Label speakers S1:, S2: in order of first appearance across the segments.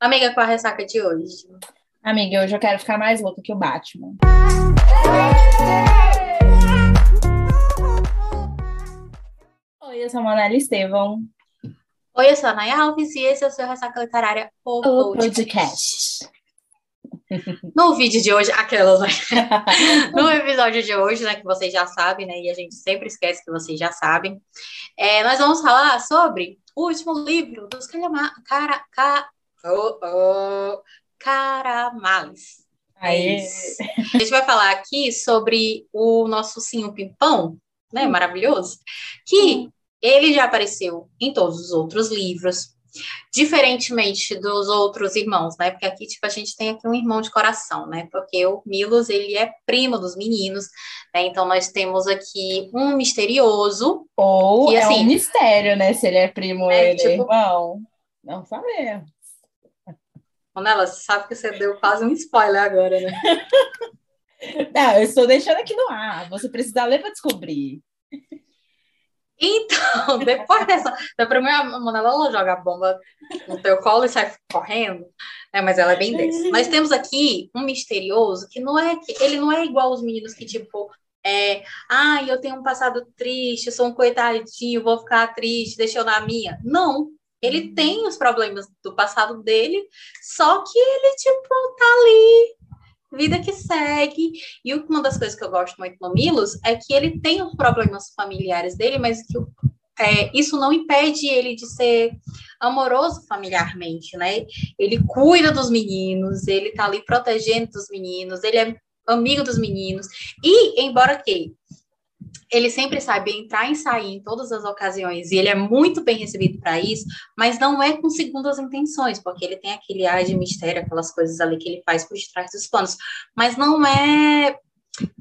S1: Amiga, qual a ressaca de hoje?
S2: Amiga, hoje eu quero ficar mais louca que o Batman. Oi, eu sou a Manela Estevão.
S1: Oi, eu sou a Naya Alves e esse é o seu Ressaca Literária, o
S2: O
S1: podcast.
S2: podcast.
S1: No vídeo de hoje, aquelas, né? No episódio de hoje, né, que vocês já sabem, né, e a gente sempre esquece que vocês já sabem, é, nós vamos falar sobre o último livro dos Calhama... Cara... Ca... Oh, oh, Caramales. É isso. A gente vai falar aqui sobre o nosso Sinho Pimpão, né,
S2: Hum.
S1: maravilhoso, que ele já apareceu em todos os outros livros, diferentemente dos outros irmãos, né, porque aqui, tipo, a gente tem aqui um irmão de coração, né, porque o Milos, ele é primo dos meninos, né, então nós temos aqui um misterioso,
S2: ou
S1: E
S2: é
S1: assim-
S2: um mistério, né? Se ele é primo ou
S1: É,
S2: ele é
S1: tipo-
S2: irmão. Não sabemos.
S1: Ronela, você sabe que você deu quase um spoiler agora, né?
S2: Não, eu estou deixando aqui no ar. Você precisa ler para descobrir.
S1: Então, depois dessa, da primeira Monela, ela joga a bomba no teu colo e sai correndo, né? Mas ela é bem dessa. Nós temos aqui um misterioso que não é que ele não é igual aos meninos que tipo é, ah, eu tenho um passado triste, eu sou um coitadinho, vou ficar triste, deixa eu na minha. Não, ele tem os problemas do passado dele, só que ele tipo tá ali, vida que segue. E uma das coisas que eu gosto muito no Milos é que ele tem os problemas familiares dele, mas que é, isso não impede ele de ser amoroso familiarmente, né? Ele cuida dos meninos, ele tá ali protegendo dos meninos, ele é amigo dos meninos. E, embora que ele sempre sabe entrar e sair em todas as ocasiões, e ele é muito bem recebido para isso, mas não é com segundas intenções, porque ele tem aquele ar de mistério, aquelas coisas ali que ele faz por trás dos panos. Mas não é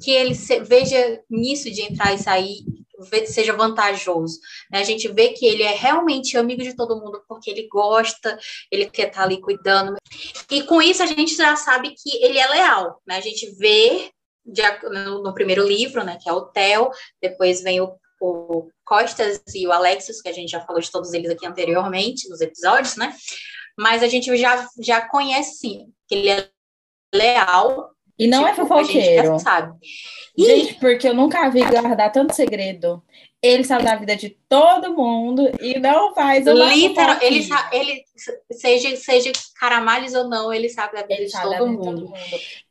S1: que ele se- veja nisso de entrar e sair seja vantajoso. né? A gente vê que ele é realmente amigo de todo mundo porque ele gosta, ele quer estar ali cuidando. E com isso a gente já sabe que ele é leal. Né? A gente vê de no, no primeiro livro, né, que é o Theo, depois vem o, o Costas e o Alexios, que a gente já falou de todos eles aqui anteriormente, nos episódios, né? Mas a gente já, já conhece, sim, que ele é leal.
S2: E não é
S1: tipo, a gente
S2: fofoqueiro.
S1: já sabe. E
S2: Gente, porque eu nunca vi guardar tanto segredo. Ele sabe da vida de todo mundo e não faz uma
S1: literal, ele, ele seja, seja Caramales ou não, ele sabe da vida
S2: Ele
S1: de todo mundo.
S2: todo mundo.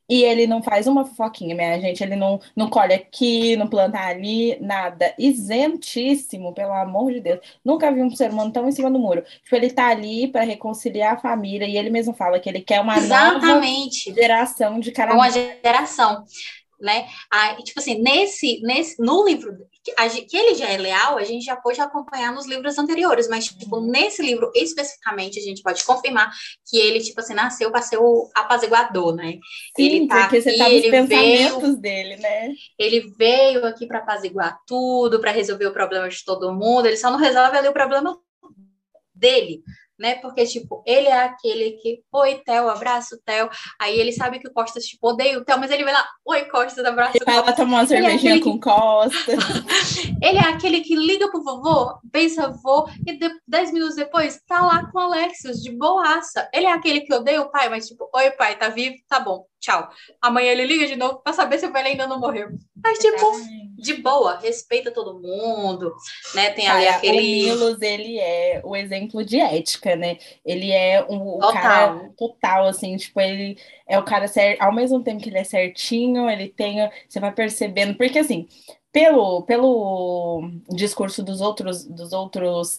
S2: E ele não faz uma fofoquinha, minha gente. Ele não, não colhe aqui, não planta ali, nada. Isentíssimo, pelo amor de Deus. Nunca vi um ser humano tão em cima do muro. Tipo, ele tá ali para reconciliar a família e ele mesmo fala que ele quer uma nova
S1: Exatamente.
S2: geração de
S1: uma
S2: caramelo.
S1: geração, né? Aí, tipo assim, nesse, nesse, no livro que, ele já é leal, a gente já pode acompanhar nos livros anteriores, mas tipo
S2: Uhum.
S1: nesse livro especificamente a gente pode confirmar que ele tipo assim nasceu para ser o apaziguador, né?
S2: Sim,
S1: ele tá
S2: porque você
S1: aqui,
S2: tá nos
S1: ele veio-
S2: pensamentos dele, né?
S1: Ele veio aqui para apaziguar tudo, para resolver o problema de todo mundo. Ele só não resolve ali o problema dele, né? Porque, tipo, ele é aquele que, oi, Theo, abraço, Theo. Aí ele sabe que o Costas, tipo, odeia o Theo, mas ele vai lá, oi, Costas, abraço,
S2: vai lá
S1: Costas.
S2: tomar uma
S1: é
S2: cervejinha
S1: aquele
S2: com Costa.
S1: Ele é aquele que liga pro vovô, pensa vô, e de, dez minutos depois tá lá com o Alexios, de boaça. Ele é aquele que odeia o pai, mas tipo, oi, pai, tá vivo? Tá bom, tchau. Amanhã ele liga de novo pra saber se o pai ainda não morreu. Mas, tipo, de boa, respeita todo mundo, né? Tem ali
S2: Cara,
S1: aquele.
S2: O Milos, ele é o exemplo de ética, né? Ele é um, o
S1: Total.
S2: cara total, assim, tipo, ele é o cara certo, ao mesmo tempo que ele é certinho, ele tem, você vai percebendo, porque assim, pelo, pelo discurso dos outros, dos outros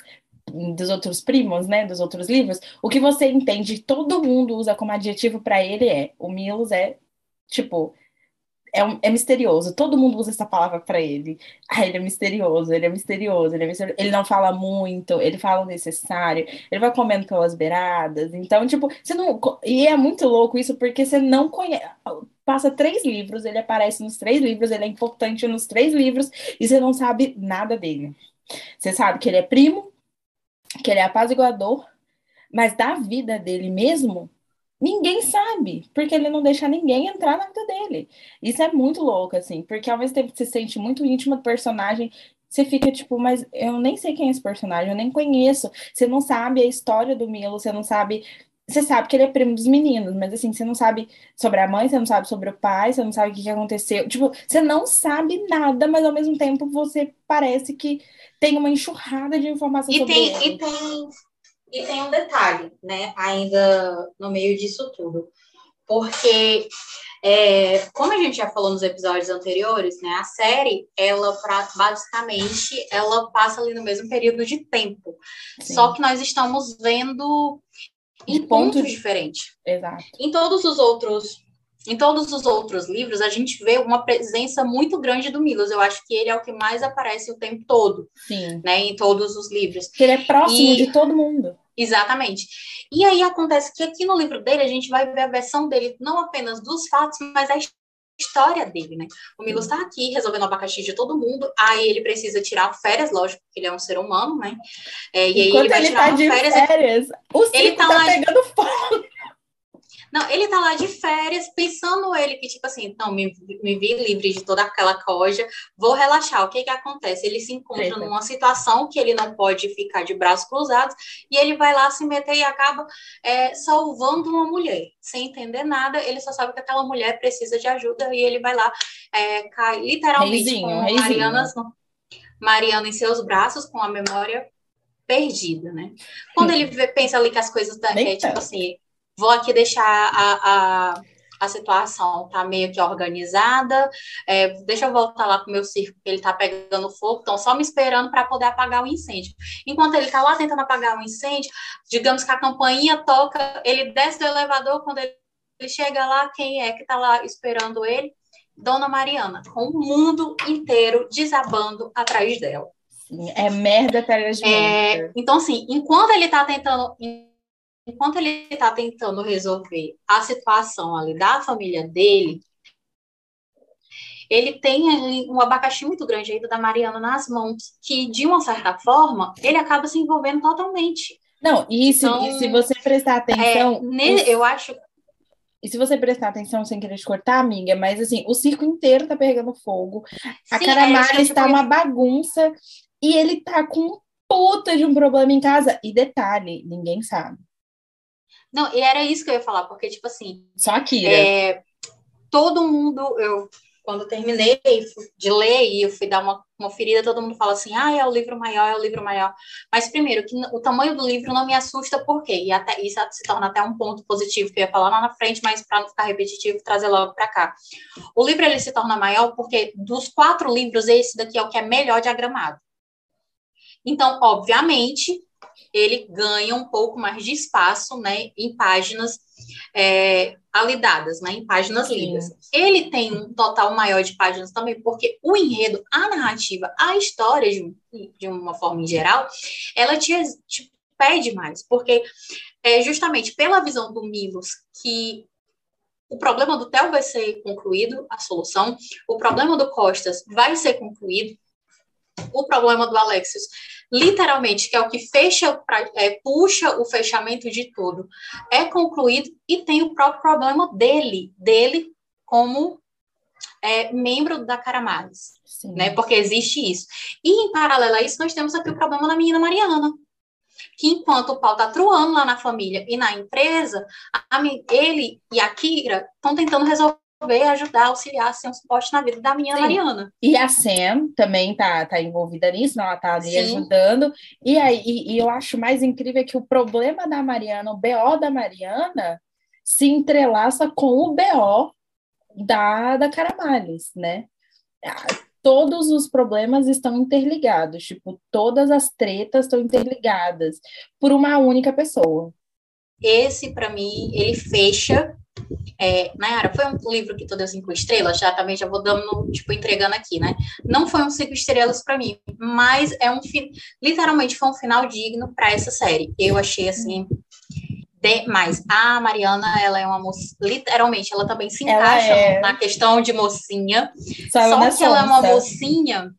S2: dos outros primos, né, dos outros livros, o que você entende, todo mundo usa como adjetivo para ele é, o Milos é, tipo, é, um- é misterioso. Todo mundo usa essa palavra pra ele. Ah, ele é misterioso, ele é misterioso, ele é misterioso. Ele não fala muito, ele fala o necessário, ele vai comendo pelas beiradas. Então, tipo, você não. E é muito louco isso, porque você não conhece. Passa três livros, ele aparece nos três livros, ele é importante nos três livros, e você não sabe nada dele. Você sabe que ele é primo, que ele é apaziguador, mas da vida dele mesmo, ninguém sabe, porque ele não deixa ninguém entrar na vida dele. Isso é muito louco, assim, porque ao mesmo tempo você se sente muito íntimo do personagem, você fica tipo, mas eu nem sei quem é esse personagem, eu nem conheço. Você não sabe a história do Milo, você não sabe você sabe que ele é primo dos meninos, mas assim, você não sabe sobre a mãe, você não sabe sobre o pai, você não sabe o que, que aconteceu. Tipo, você não sabe nada, mas ao mesmo tempo você parece que tem uma enxurrada de informação
S1: e
S2: sobre
S1: tem,
S2: ele.
S1: E tem, e tem um detalhe, né, ainda no meio disso tudo. Porque, é, como a gente já falou nos episódios anteriores, né, a série, ela pra, basicamente, ela passa ali no mesmo período de tempo. Sim. Só que nós estamos vendo em pontos diferentes.
S2: Exato.
S1: Em todos os outros em todos os outros livros, a gente vê uma presença muito grande do Milos. Eu acho que ele é o que mais aparece o tempo todo.
S2: Sim.
S1: Né, em todos os livros.
S2: Ele é próximo e... de todo mundo.
S1: Exatamente. E aí acontece que aqui no livro dele, a gente vai ver a versão dele, não apenas dos fatos, mas a história dele, né? O Milos está aqui resolvendo o abacaxi de todo mundo, aí ele precisa tirar férias, lógico, porque ele é um ser humano, né? É, e aí
S2: Enquanto
S1: ele vai
S2: ele
S1: tirar
S2: tá de
S1: férias.
S2: férias, o ele tá, tá pegando fogo.
S1: Não, ele tá lá de férias, pensando ele que, tipo assim, não, me, me vi livre de toda aquela coja, vou relaxar. O que que acontece? Ele se encontra Eita. numa situação que ele não pode ficar de braços cruzados, e ele vai lá se meter e acaba é, salvando uma mulher, sem entender nada, ele só sabe que aquela mulher precisa de ajuda, e ele vai lá, é, cai literalmente
S2: reizinho,
S1: com
S2: reizinho.
S1: Mariana, Mariana em seus braços, com a memória perdida, né? Quando ele vê, pensa ali que as coisas, tá, é, tipo assim, Vou aqui deixar a, a, a situação tá meio que organizada. É, deixa eu voltar lá com o meu circo, que ele tá pegando fogo, estão só me esperando para poder apagar o incêndio. Enquanto ele tá lá tentando apagar o incêndio, digamos que a campainha toca, ele desce do elevador, quando ele, ele chega lá, quem é que tá lá esperando ele? Dona Mariana, com o mundo inteiro desabando atrás dela.
S2: É merda atrás de
S1: é, Então, assim, enquanto ele tá tentando enquanto ele está tentando resolver a situação ali da família dele, ele tem um abacaxi muito grande ainda da Mariana nas mãos, que de uma certa forma ele acaba se envolvendo totalmente.
S2: Não, e se, então, e se você prestar atenção.
S1: É, ne, os... Eu acho.
S2: E se você prestar atenção sem querer te cortar, amiga, mas assim, o circo inteiro tá pegando fogo. A Caramara é, está uma bagunça e ele tá com um puta de um problema em casa. E detalhe, ninguém sabe.
S1: Não, e era isso que eu ia falar, porque, tipo assim.
S2: Só aqui.
S1: É, todo mundo, eu, quando terminei de ler e eu fui dar uma, uma ferida, todo mundo fala assim: ah, é o livro maior, é o livro maior. Mas, primeiro, que o tamanho do livro não me assusta, por quê? E até, isso se torna até um ponto positivo que eu ia falar lá na frente, mas para não ficar repetitivo, trazer logo para cá. O livro ele se torna maior porque dos quatro livros, esse daqui é o que é melhor diagramado. Então, obviamente, ele ganha um pouco mais de espaço, né, em páginas é, alidadas, né, em páginas lidas. Ele tem um total maior de páginas também, porque o enredo, a narrativa, a história, de, de uma forma em geral, ela te, te pede mais, porque é justamente pela visão do Milos que o problema do Theo vai ser concluído, a solução, o problema do Costas vai ser concluído, o problema do Alexios, literalmente, que é o que fecha, é, puxa o fechamento de tudo, é concluído e tem o próprio problema dele, dele como é, membro da Caramares, né? Porque existe isso. E em paralelo a isso, nós temos aqui o problema da menina Mariana, que enquanto o pau tá truando lá na família e na empresa, a, ele e a Kira estão tentando resolver veio ajudar, auxiliar, ser um suporte na vida da minha Sim. Mariana.
S2: E a Sam também tá, tá envolvida nisso, não? ela tá ali Sim. ajudando. E aí e, e eu acho mais incrível que o problema da Mariana, o BO da Mariana, se entrelaça com o BO da, da Caramales, né? Todos os problemas estão interligados, tipo, todas as tretas estão interligadas por uma única pessoa.
S1: Esse, para mim, ele fecha é, Nayara, foi um livro que tu deu cinco estrelas, já também já vou dando, tipo, entregando aqui, né? Não foi um cinco estrelas para mim, mas é um literalmente foi um final digno para essa série. Eu achei assim demais. A Mariana, ela é uma moça, literalmente, ela também se encaixa é... na questão de mocinha. Só, só que ela é uma mocinha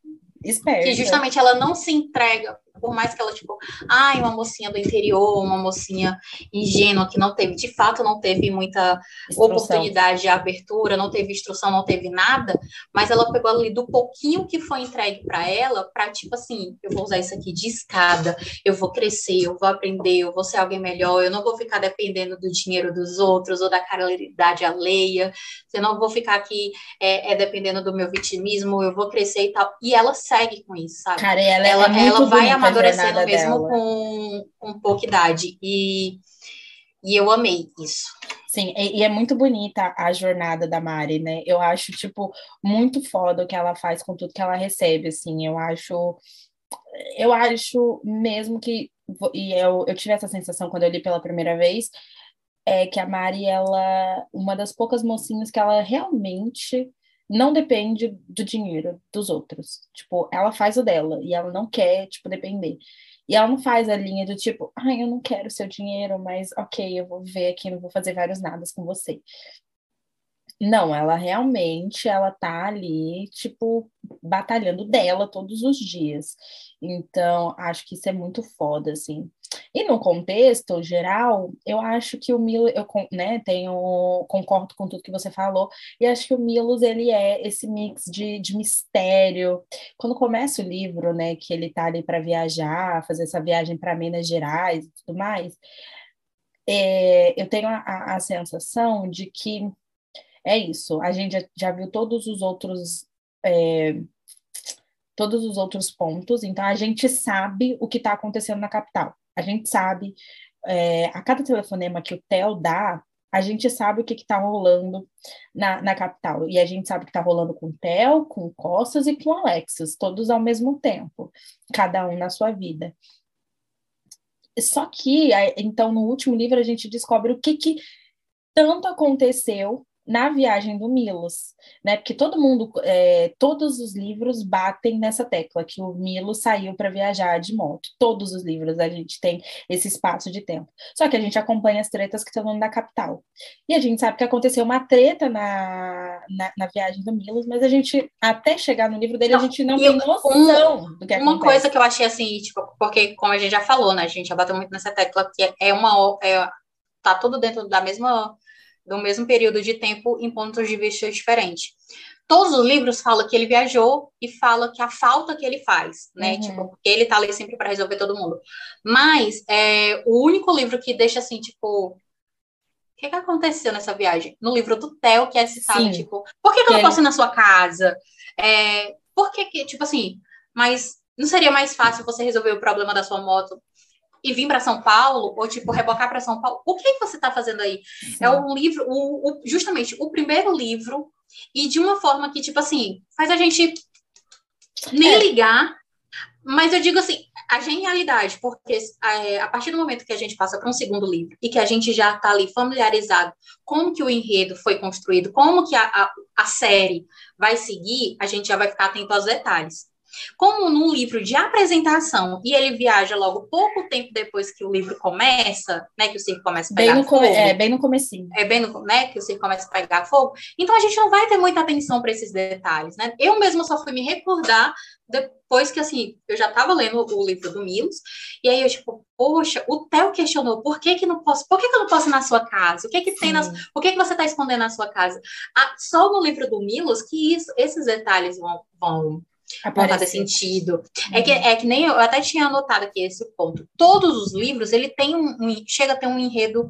S2: Esperta.
S1: que justamente ela não se entrega por mais que ela, tipo, ai, uma mocinha do interior, uma mocinha ingênua que não teve, de fato, não teve muita instrução. oportunidade de abertura, não teve instrução, não teve nada, mas ela pegou ali do pouquinho que foi entregue para ela, para tipo assim, eu vou usar isso aqui de escada, eu vou crescer, eu vou aprender, eu vou ser alguém melhor, eu não vou ficar dependendo do dinheiro dos outros ou da caridade alheia, eu não vou ficar aqui é, é dependendo do meu vitimismo, eu vou crescer e tal. E ela segue com isso, sabe?
S2: Cara, ela, ela, é ela vai
S1: amadurecendo mesmo com, com pouca idade. E, e eu amei isso.
S2: Sim, e, e, é muito bonita a jornada da Mari, né? Eu acho, tipo, muito foda o que ela faz com tudo que ela recebe, assim. Eu acho. Eu acho mesmo que. E eu, eu tive essa sensação quando eu li pela primeira vez, é que a Mari, ela. Uma das poucas mocinhas que ela realmente não depende do dinheiro dos outros. Tipo, ela faz o dela e ela não quer, tipo, depender. E ela não faz a linha do tipo, ai, eu não quero seu dinheiro, mas ok, eu vou ver aqui, não vou fazer vários nadas com você. Não, ela realmente, ela tá ali, tipo, batalhando dela todos os dias. Então, acho que isso é muito foda, assim. E no contexto geral, eu acho que o Milos, eu né, tenho, concordo com tudo que você falou, e acho que o Milos, ele é esse mix de, de mistério. Quando começa o livro, né, que ele tá ali para viajar, fazer essa viagem para Minas Gerais e tudo mais, é, eu tenho a, a sensação de que é isso. A gente já, já viu todos os outros. É, todos os outros pontos, então a gente sabe o que está acontecendo na capital. A gente sabe, é, a cada telefonema que o Theo dá, a gente sabe o que está rolando na, na capital. E a gente sabe o que está rolando com o Theo, com o Costas e com o Alexis, todos ao mesmo tempo, cada um na sua vida. Só que, então, no último livro, a gente descobre o que, que tanto aconteceu na viagem do Milos, né? Porque todo mundo, é, todos os livros batem nessa tecla que o Milos saiu para viajar de moto. Todos os livros a gente tem esse espaço de tempo. Só que a gente acompanha as tretas que estão na capital. E a gente sabe que aconteceu uma treta na, na, na, viagem do Milos, mas a gente, até chegar no livro dele, não, a gente não tem noção um, do que
S1: Uma acontece. coisa que eu achei assim, tipo, porque como a gente já falou, né? A gente já bateu muito nessa tecla, que é uma. É, tá tudo dentro da mesma do mesmo período de tempo em pontos de vista diferentes. Todos os livros falam que ele viajou e fala que a falta que ele faz, né? Uhum. Tipo, porque ele tá ali sempre para resolver todo mundo. Mas é, o único livro que deixa assim, tipo, o que, que aconteceu nessa viagem? No livro do Theo, que é citado, Sim. tipo, por que, que eu não posso ir na sua casa? É, por que, que, tipo assim, mas não seria mais fácil você resolver o problema da sua moto e vir para São Paulo, ou tipo, rebocar para São Paulo, o que, que você está fazendo aí? Sim. É o livro, o, o, justamente o primeiro livro, e de uma forma que, tipo assim, faz a gente nem é. ligar, mas eu digo assim, a genialidade, porque é, a partir do momento que a gente passa para um segundo livro e que a gente já está ali familiarizado como que o enredo foi construído, como que a, a, a série vai seguir, a gente já vai ficar atento aos detalhes. Como num livro de apresentação, e ele viaja logo pouco tempo depois que o livro começa, né, que o circo começa a pegar
S2: bem
S1: fogo.
S2: É, bem no comecinho.
S1: É bem no, né, que o circo começa a pegar fogo. Então a gente não vai ter muita atenção para esses detalhes, né? Eu mesma só fui me recordar depois que, assim, eu já estava lendo o livro do Milos, e aí eu, tipo, poxa, o Theo questionou, por que que não posso, por que que eu não posso ir na sua casa? O que que Sim. tem nas, por que que você está escondendo na sua casa? Ah, só no livro do Milos que isso, esses detalhes vão, vão não fazer sentido. Uhum. É, que, é que nem eu, eu até tinha anotado aqui esse ponto. Todos os livros, ele tem um, um, chega a ter um enredo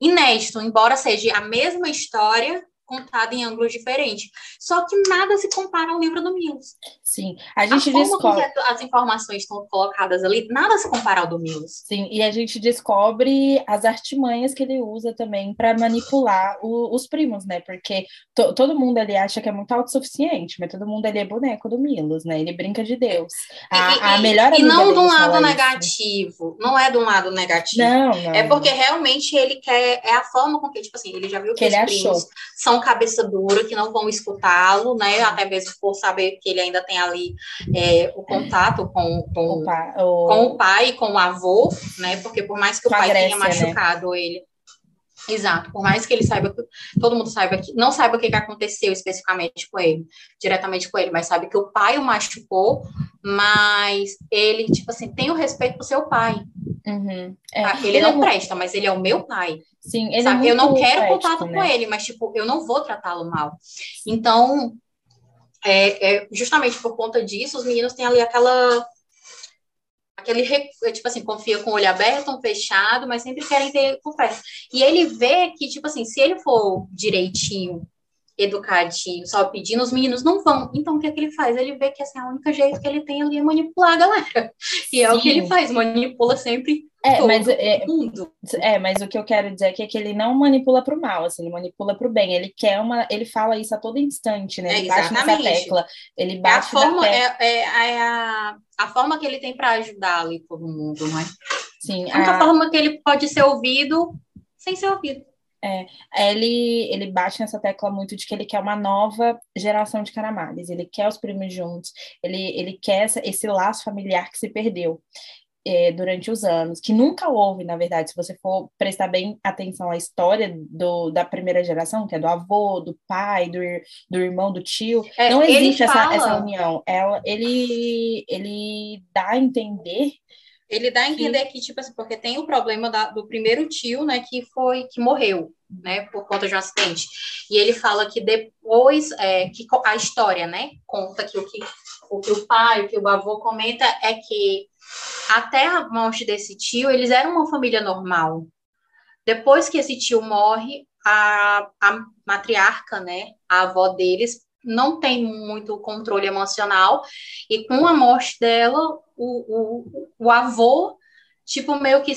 S1: inédito, embora seja a mesma história, contada em ângulos diferentes. Só que nada se compara ao livro do Mills.
S2: Sim, a gente a descobre.
S1: as informações estão colocadas ali, nada se compara ao do Mills.
S2: Sim, e a gente descobre as artimanhas que ele usa também para manipular o, os primos, né? Porque to, todo mundo ali acha que é muito autossuficiente, mas todo mundo ali é boneco do Milos, né? Ele brinca de Deus. A,
S1: e, a melhor E não de um lado negativo. Isso. Não é de um lado negativo.
S2: Não, não.
S1: É porque realmente ele quer. É a forma com que, tipo assim, ele já viu que, que os primos achou. são são cabeça dura, que não vão escutá-lo, né? Até mesmo por saber que ele ainda tem ali é, o contato com, com, o pai, o... com o pai, com o avô, né? Porque por mais que o pai Grécia, tenha né? machucado né? ele. Exato, por mais que ele saiba, todo mundo saiba que, não saiba o que, que aconteceu especificamente com ele, diretamente com ele, mas sabe que o pai o machucou, mas ele, tipo assim, tem o respeito pro seu pai.
S2: Uhum.
S1: É. Ele, ele, não é presta, mas ele é o meu pai.
S2: Sim, ele sabe?
S1: É eu não quero ético, contato né? com ele, mas, tipo, eu não vou tratá-lo mal. Então, é, é, justamente por conta disso, os meninos têm ali aquela aquele, tipo assim, confia com o olho aberto, um fechado, mas sempre querem ter conversa. E ele vê que, tipo assim, se ele for direitinho educadinho, só pedindo, os meninos não vão. Então, o que é que ele faz? Ele vê que assim, a única jeito que ele tem ali é manipular a galera. E Sim. é o que ele faz, manipula sempre
S2: é, mas, é, mundo. É, mas o que eu quero dizer aqui é que ele não manipula para o mal, assim, ele manipula para o bem. Ele quer uma. Ele fala isso a todo instante, né? Ele é, bate nessa tecla. Ele bate
S1: é a forma, é, é, é, a, a forma que ele tem para ajudar ali todo mundo, não é?
S2: Sim.
S1: A única a... forma que ele pode ser ouvido sem ser ouvido.
S2: É, ele, ele bate nessa tecla muito de que ele quer uma nova geração de Caramales, ele quer os primos juntos, ele, ele quer essa, esse laço familiar que se perdeu é, durante os anos, que nunca houve, na verdade, se você for prestar bem atenção à história do, da primeira geração, que é do avô, do pai, do, do irmão, do tio, é, não existe essa, essa união. Ela, ele, ele dá a entender
S1: ele dá a entender que, tipo assim, porque tem o problema da, do primeiro tio, né, que foi, que morreu, né, por conta de um acidente. E ele fala que depois, é, que a história, né, conta que o que o, que o pai, o que o avô comenta é que até a morte desse tio, eles eram uma família normal. Depois que esse tio morre, a, a matriarca, né, a avó deles, não tem muito controle emocional, e com a morte dela, o, o, o avô, tipo, meio que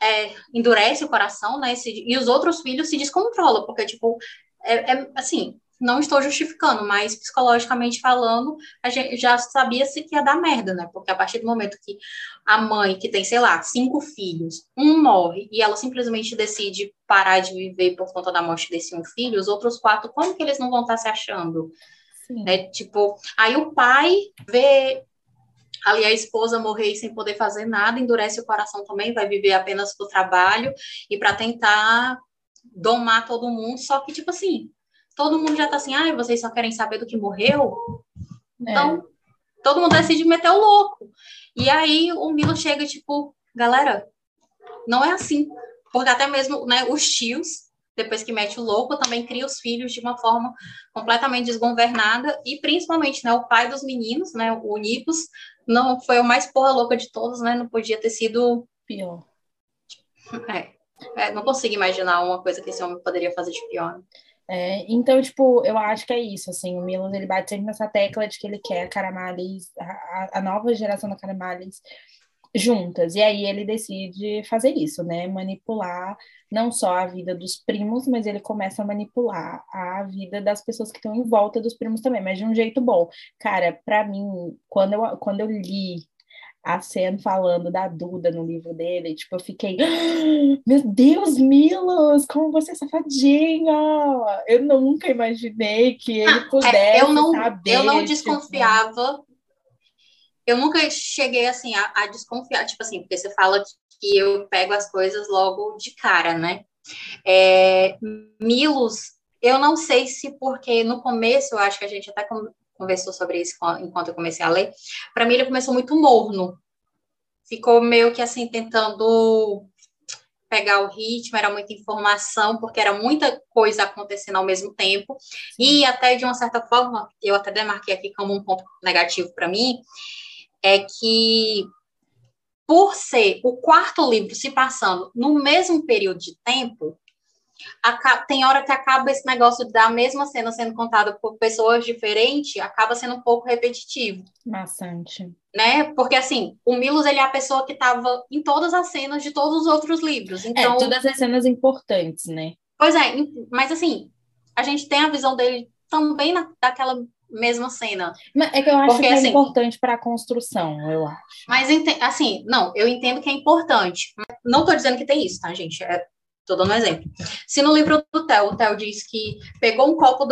S1: é, endurece o coração, né, e os outros filhos se descontrolam, porque, tipo, é, é assim, não estou justificando, mas psicologicamente falando, a gente já sabia se que ia dar merda, né? Porque a partir do momento que a mãe, que tem, sei lá, cinco filhos, um morre e ela simplesmente decide parar de viver por conta da morte desse um filho, os outros quatro, como que eles não vão estar se achando? Sim. Né? Tipo, aí o pai vê ali a esposa morrer sem poder fazer nada, endurece o coração também, vai viver apenas pro trabalho e para tentar domar todo mundo, só que, tipo assim, todo mundo já tá assim, ai, ah, vocês só querem saber do que morreu? Então, é. todo mundo decide meter o louco. E aí o Milo chega, tipo, galera, não é assim. Porque até mesmo né, os tios, depois que mete o louco, também cria os filhos de uma forma completamente desgovernada. E principalmente, né, o pai dos meninos, né, o Nicos, não foi o mais porra louca de todos, né? Não podia ter sido
S2: pior.
S1: É, é, não consigo imaginar uma coisa que esse homem poderia fazer de pior.
S2: É, então, tipo, eu acho que é isso, assim, o Milan, ele bate sempre nessa tecla de que ele quer a Caramales, a, a nova geração da Caramales juntas, e aí ele decide fazer isso, né, manipular não só a vida dos primos, mas ele começa a manipular a vida das pessoas que estão em volta dos primos também, mas de um jeito bom. Cara, para mim, quando eu, quando eu li a Sen falando da Duda no livro dele, tipo, eu fiquei, ah, meu Deus, Milos, como você é safadinha! Eu nunca imaginei que ele ah, pudesse é,
S1: eu não,
S2: saber.
S1: Eu não tipo, desconfiava. Eu nunca cheguei assim a, a, desconfiar, tipo assim, porque você fala que eu pego as coisas logo de cara, né? É, Milos, eu não sei se porque no começo eu acho que a gente até conversou sobre isso enquanto eu comecei a ler, para mim ele começou muito morno. Ficou meio que assim, tentando pegar o ritmo, era muita informação, porque era muita coisa acontecendo ao mesmo tempo. E até de uma certa forma, eu até demarquei aqui como um ponto negativo para mim, é que por ser o quarto livro se passando no mesmo período de tempo, tem hora que acaba esse negócio da mesma cena sendo contada por pessoas diferentes, acaba sendo um pouco repetitivo.
S2: Bastante.
S1: Né? Porque, assim, o Milos, ele é a pessoa que estava em todas as cenas de todos os outros livros. É, então...
S2: É, todas as cenas importantes, né?
S1: Pois é, mas, assim, a gente tem a visão dele também na, daquela mesma cena.
S2: É que eu acho Porque, que é assim, importante para a construção, eu acho.
S1: Mas, assim, não, eu entendo que é importante. Não estou dizendo que tem isso, tá, gente? É, Estou dando um exemplo. Se no livro do Theo, o Theo diz que pegou um copo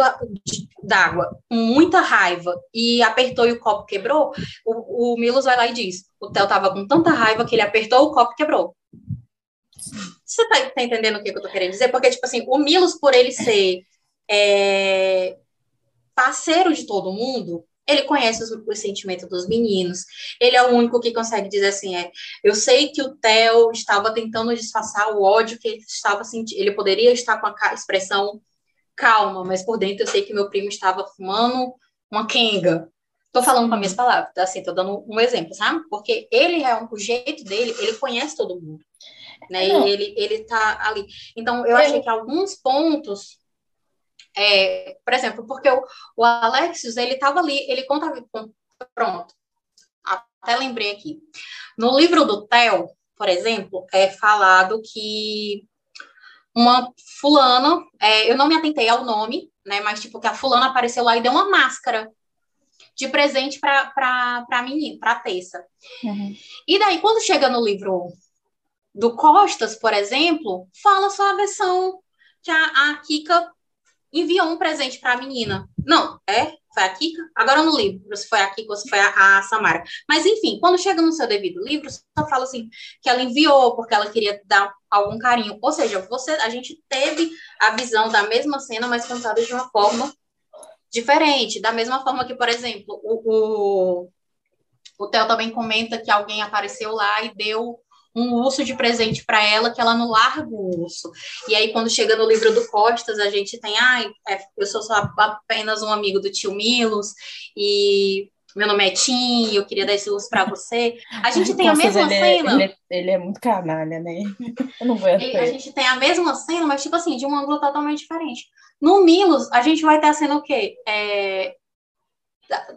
S1: d'água com muita raiva e apertou e o copo quebrou, o, o Milos vai lá e diz: o Theo estava com tanta raiva que ele apertou o copo e quebrou. Você está tá entendendo o que, que eu estou querendo dizer? Porque, tipo assim, o Milos, por ele ser é, parceiro de todo mundo, ele conhece os, os, sentimentos dos meninos, ele é o único que consegue dizer assim, é, eu sei que o Theo estava tentando disfarçar o ódio que ele estava sentindo, ele poderia estar com a expressão calma, mas por dentro eu sei que meu primo estava fumando uma kenga. Tô falando com as minhas palavras, tá? assim, tô dando um exemplo, sabe? Porque ele é o jeito dele, ele conhece todo mundo, né? E ele, ele tá ali. Então, eu achei que alguns pontos é, por exemplo, porque o, o Alexios, ele estava ali, ele conta. Pronto. Até lembrei aqui. No livro do Theo, por exemplo, é falado que uma fulana, é, eu não me atentei ao nome, né? Mas tipo, que a fulana apareceu lá e deu uma máscara de presente para a menina, para a Tessa. Uhum. E daí, quando chega no livro do Costas, por exemplo, fala só a versão que a, a Kika enviou um presente para a menina. Não, é? Foi a Kika? Agora eu não lembro se foi a Kika ou se foi a, a, Samara. Mas, enfim, quando chega no seu devido livro, só fala assim, que ela enviou porque ela queria dar algum carinho. Ou seja, você, a gente teve a visão da mesma cena, mas contada de uma forma diferente. Da mesma forma que, por exemplo, o, o, o Theo também comenta que alguém apareceu lá e deu um urso de presente para ela que ela não larga o urso. E aí, quando chega no livro do Costas, a gente tem, ai, é, eu sou só apenas um amigo do tio Milos, e meu nome é Tim, eu queria dar esse urso para você. A gente tem Costas, a mesma
S2: ele
S1: cena.
S2: É, ele, é, ele, é, muito canalha, né?
S1: Eu não vou a gente tem a mesma cena, mas, tipo assim, de um ângulo totalmente diferente. No Milos, a gente vai ter a cena o quê? É,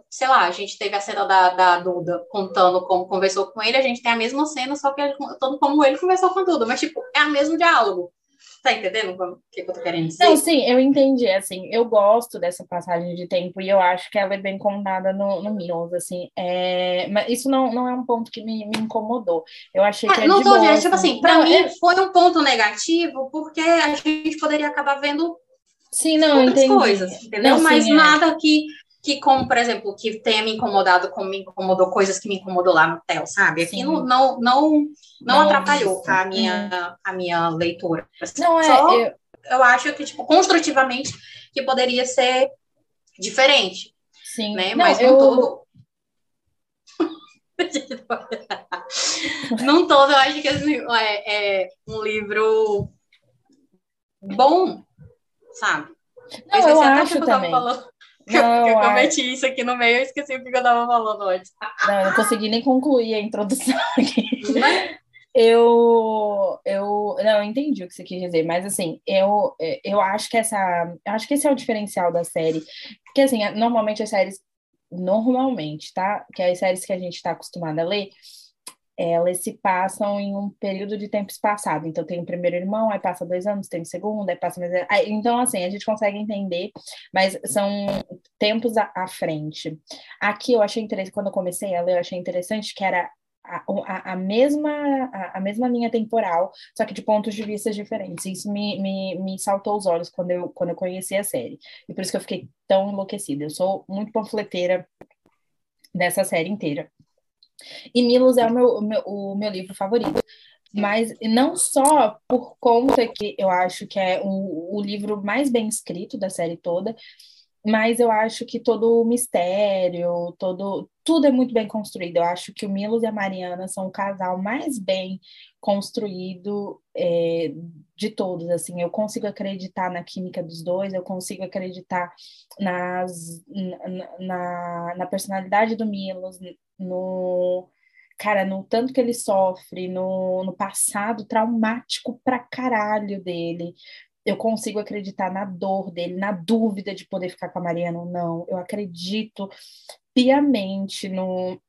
S1: sei lá, a gente teve a cena da, da Duda contando como conversou com ele, a gente tem a mesma cena, só que todo como ele conversou com a Duda, mas tipo, é o mesmo diálogo. Tá entendendo o que, eu tô querendo dizer?
S2: Não, sim, eu entendi, assim, eu gosto dessa passagem de tempo e eu acho que ela é bem contada no, no Mills, assim, é... mas isso não, não é um ponto que me, me incomodou, eu achei que é,
S1: Não
S2: tô
S1: vendo, tipo assim, pra não, mim é... foi um ponto negativo, porque a gente poderia acabar vendo
S2: Sim, não, outras entendi.
S1: coisas, entendeu? Não, mas sim, é. nada que que, como, por exemplo, que tenha me incomodado, como me incomodou, coisas que me incomodou lá no TEL, sabe? Aqui não, não, não, não, não atrapalhou a minha, a minha leitura.
S2: Não, é, Só, eu...
S1: eu acho que, tipo, construtivamente, que poderia ser diferente.
S2: Sim.
S1: Né? Não, Mas eu... todo... não todo, eu acho que assim, é, é um livro bom, sabe?
S2: Não, eu, eu acho também.
S1: Falando. Não, eu cometi isso aqui no meio, eu esqueci o que eu tava falando antes.
S2: Não, eu não consegui nem concluir a introdução aqui. Eu, eu não eu entendi o que você quis dizer, mas assim, eu, eu acho que essa, eu acho que esse é o diferencial da série, porque assim, normalmente as séries, normalmente, tá? Que as séries que a gente está acostumado a ler, elas se passam em um período de tempo espaçado. Então, tem o primeiro irmão, aí passa dois anos, tem o segundo, aí passa mais. Então, assim, a gente consegue entender, mas são tempos à, à frente. Aqui eu achei interessante, quando eu comecei a ler, eu achei interessante que era a, a, a, mesma, a, a, mesma linha temporal, só que de pontos de vista diferentes. Isso me, me, me saltou os olhos quando eu, quando eu conheci a série. E por isso que eu fiquei tão enlouquecida. Eu sou muito panfleteira dessa série inteira. E Milos é o meu, o meu, o meu livro favorito. Mas não só por conta que eu acho que é o, o livro mais bem escrito da série toda, mas eu acho que todo o mistério, todo tudo é muito bem construído. Eu acho que o Milos e a Mariana são o casal mais bem construído é, de todos. Assim, eu consigo acreditar na química dos dois, eu consigo acreditar nas, na, na, na personalidade do Milos, no cara, no tanto que ele sofre, no, no passado traumático pra caralho dele. Eu consigo acreditar na dor dele, na dúvida de poder ficar com a Mariana ou não. Eu acredito piamente no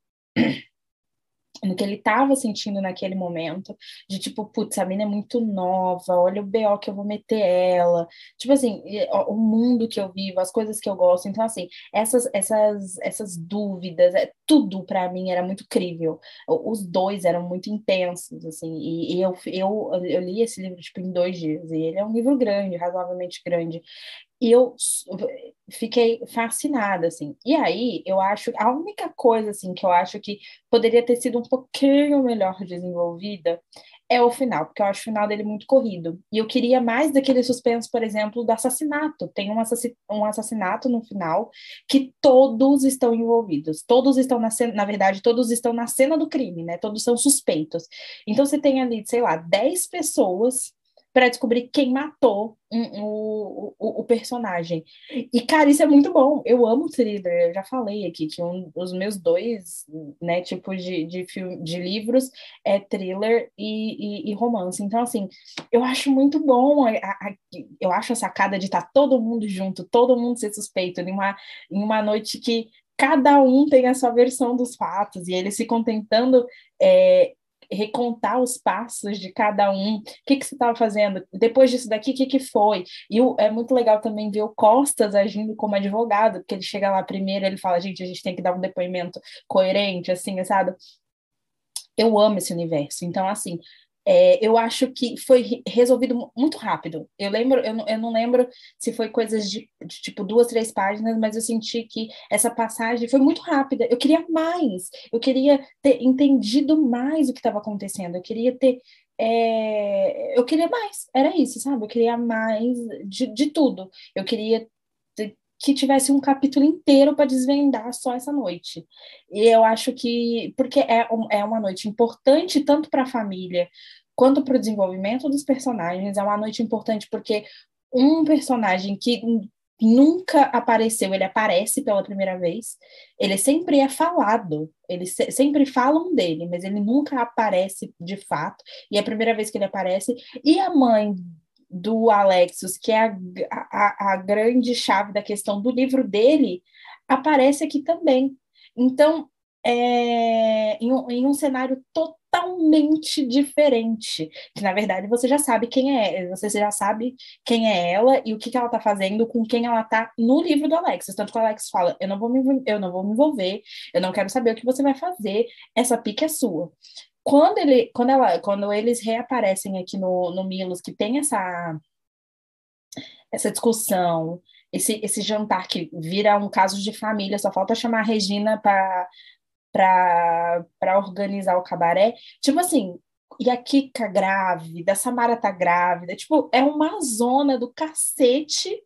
S2: no que ele estava sentindo naquele momento, de tipo, putz, a mina é muito nova, olha o BO que eu vou meter ela. Tipo assim, o mundo que eu vivo, as coisas que eu gosto. Então, assim, essas essas essas dúvidas, é, tudo para mim era muito crível. Os dois eram muito intensos, assim, e, e eu, eu, eu li esse livro, tipo, em dois dias, e ele é um livro grande, razoavelmente grande. E eu fiquei fascinada, assim. E aí, eu acho, a única coisa, assim, que eu acho que poderia ter sido um pouquinho melhor desenvolvida é o final, porque eu acho o final dele muito corrido. E eu queria mais daquele suspense, por exemplo, do assassinato. Tem um, um assassinato no final que todos estão envolvidos. Todos estão na cena, na verdade, todos estão na cena do crime, né? Todos são suspeitos. Então você tem ali, sei lá, 10 pessoas para descobrir quem matou o, o, o, personagem. E, cara, isso é muito bom. Eu amo thriller, eu já falei aqui que um dos meus dois, né, tipos de, de, filme, de livros é thriller e, e, e, romance. Então, assim, eu acho muito bom. A, a, eu acho a sacada de estar tá todo mundo junto, todo mundo ser suspeito, em uma, em uma noite que cada um tem a sua versão dos fatos e eles se contentando é, recontar os passos de cada um, o que, que você estava fazendo, depois disso daqui, o que, que foi? E o, é muito legal também ver o Costas agindo como advogado, porque ele chega lá primeiro, ele fala, gente, a gente tem que dar um depoimento coerente, assim, sabe? Eu amo esse universo. Então, assim, é, eu acho que foi resolvido muito rápido. Eu lembro, eu não, eu não lembro se foi coisas de, de, tipo duas, três páginas, mas eu senti que essa passagem foi muito rápida. Eu queria mais, eu queria ter entendido mais o que estava acontecendo, eu queria ter. É, eu queria mais, era isso, sabe? Eu queria mais de, de tudo. Eu queria que tivesse um capítulo inteiro para desvendar só essa noite. E eu acho que, porque é, é uma noite importante tanto para a família quanto para o desenvolvimento dos personagens, é uma noite importante porque um personagem que nunca apareceu, ele aparece pela primeira vez, ele sempre é falado, eles se, sempre falam dele, mas ele nunca aparece de fato, e é a primeira vez que ele aparece, e a mãe do Alexis, que é a, a, a grande chave da questão do livro dele, aparece aqui também. Então, é, em, um, em, um, cenário totalmente diferente, que na verdade você já sabe quem é, você já sabe quem é ela e o que, que ela está fazendo com quem ela está no livro do Alexis. Tanto que o Alex fala: eu não vou me, eu não vou me envolver, eu não quero saber o que você vai fazer, essa pique é sua quando, ele, quando, ela, quando eles reaparecem aqui no, no Milos, que tem essa, essa discussão, esse, esse jantar que vira um caso de família, só falta chamar a Regina para para organizar o cabaré. Tipo assim, e a Kika grávida, a Samara tá grávida, tipo, é uma zona do cacete.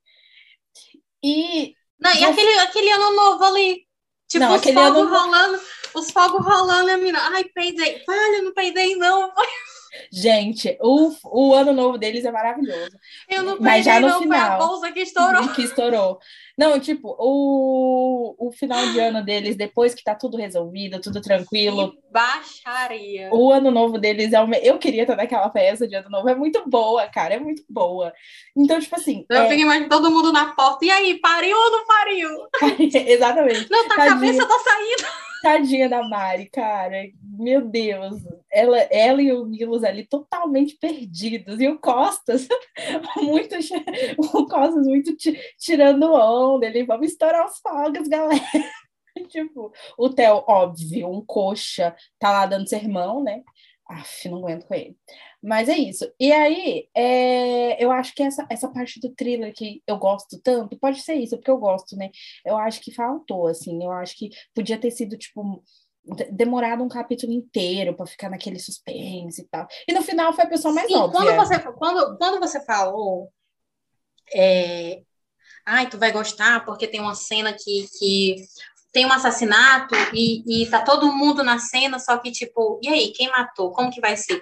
S2: E.
S1: Não, e aquele, aquele ano novo ali. Tipo, não, os fogos ano... rolando, os fogos rolando, a mina, ai, peidei. Olha, não peidei, não.
S2: Gente, o, o ano novo deles é maravilhoso.
S1: Eu não Mas já no não, final, foi a bolsa que estourou.
S2: Que estourou. Não, tipo, o, o final de ano deles, depois que tá tudo resolvido, tudo tranquilo.
S1: Que baixaria.
S2: O ano novo deles é o. Eu queria estar naquela festa de ano novo. É muito boa, cara. É muito boa. Então, tipo assim.
S1: Eu é... fico imaginando todo mundo na porta. E aí, pariu ou não pariu?
S2: Exatamente.
S1: Não, tá, a cabeça tá saindo.
S2: Tadinha da Mari, cara. Meu Deus. Ela, ela e o Milos ali totalmente perdidos. E o Costas, muito. O Costas muito tirando onda. Ele, vamos estourar os fogos, galera. tipo, o Theo, óbvio, um coxa, tá lá dando sermão, né? Aff, não aguento com ele. Mas é isso. E aí, é, eu acho que essa, essa parte do thriller que eu gosto tanto, pode ser isso, porque eu gosto, né? Eu acho que faltou, assim. Eu acho que podia ter sido, tipo, demorado um capítulo inteiro para ficar naquele suspense e tal. E no final foi a pessoa mais Sim, óbvia.
S1: Quando você, quando, quando você falou. É... Ai, tu vai gostar porque tem uma cena que, que tem um assassinato e, e tá todo mundo na cena, só que, tipo, e aí, quem matou? Como que vai ser?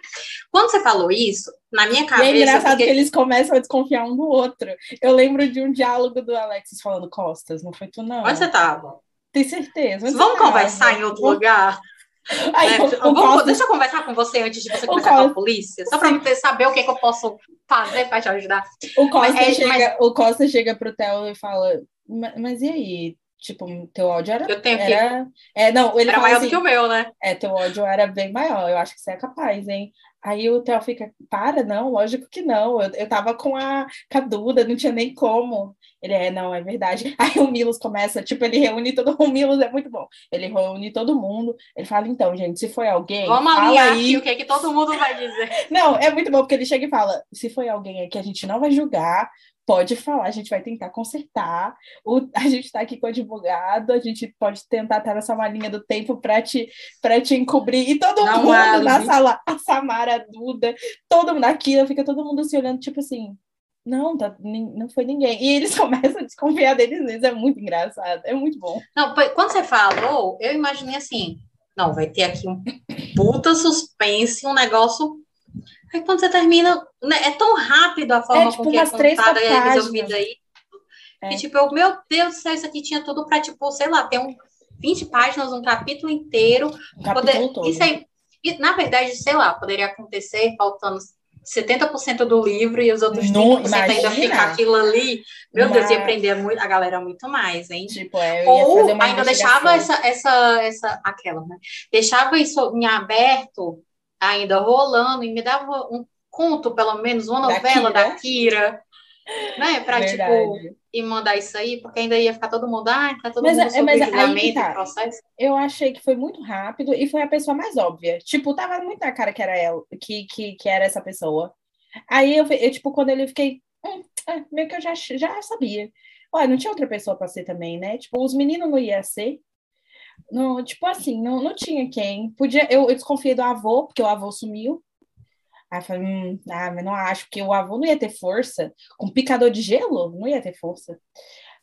S1: Quando você falou isso, na minha cabeça.
S2: E é engraçado porque... que eles começam a desconfiar um do outro. Eu lembro de um diálogo do Alexis falando, Costas, não foi tu, não.
S1: Onde você tava?
S2: Tem certeza.
S1: Onde Vamos conversar em outro lugar? Aí, é, o, deixa eu conversar com você antes de você conversar com a polícia, só para saber o que, que, eu posso fazer para te ajudar.
S2: O Costa, mas, é, chega, mas... o Costa chega pro Theo e fala: mas, mas e aí? Tipo, teu ódio era.
S1: Eu tenho
S2: era, que... é, não, ele
S1: era maior
S2: assim,
S1: do que o meu, né?
S2: É, teu ódio era bem maior. Eu acho que você é capaz, hein? Aí o Theo fica, para, não, lógico que não. Eu, eu tava com a, com a Duda, não tinha nem como. Ele é, não, é verdade. Aí o Milos começa, tipo, ele reúne todo mundo. O Milos é muito bom. Ele reúne todo mundo. Ele fala, então, gente, se foi alguém.
S1: Vamos alinhar aí o que, é que todo mundo vai dizer.
S2: não, é muito bom, porque ele chega e fala: se foi alguém que a gente não vai julgar, pode falar, a gente vai tentar consertar. O, a gente está aqui com o advogado, a gente pode tentar estar nessa malinha do tempo para te, te encobrir. E todo Não mundo na sala, a Samara, a Duda, todo mundo aqui, fica todo mundo se olhando, tipo assim, não, tá, não foi ninguém. E eles começam a desconfiar deles mesmos. É muito engraçado, é muito bom.
S1: Não, quando você falou, eu imaginei assim: não, vai ter aqui um puta suspense, um negócio. Aí quando você termina, né, é tão rápido a forma é, tipo, com que é contada e é resolvida aí. É. Que, tipo, eu, meu Deus do céu, isso aqui tinha tudo para, tipo, sei lá, ter um 20 páginas, um capítulo inteiro. Um poder, capítulo todo. Isso aí, e, na verdade, sei lá, poderia acontecer faltando 70% do livro e os outros 30% Não, ainda fica aquilo ali. Meu Mas... Deus, ia aprender muito, a galera muito mais, hein? Tipo, é, Ou ainda deixava essa, essa, essa, aquela, né? Deixava isso em aberto, ainda rolando, e me dava um conto, pelo menos, uma novela da Kira, da Kira né? Pra, tipo, e mandar isso aí, porque ainda ia ficar todo mundo, ah, tá todo mas, mundo é, sobre mas julgamento tá. processo.
S2: Eu achei que foi muito rápido e foi a pessoa mais óbvia. Tipo, tava muito na cara que era ela, que, que, que era essa pessoa. Aí eu, eu tipo, quando ele fiquei, hum, é, meio que eu já, já sabia. Olha, não tinha outra pessoa para ser também, né? Tipo, os meninos não iam ser. Não, tipo assim, não, não tinha quem. Podia, eu, eu desconfiei do avô, porque o avô sumiu. Aí eu falei, hum, ah, mas não acho, que o avô não ia ter força. Com picador de gelo, não ia ter força.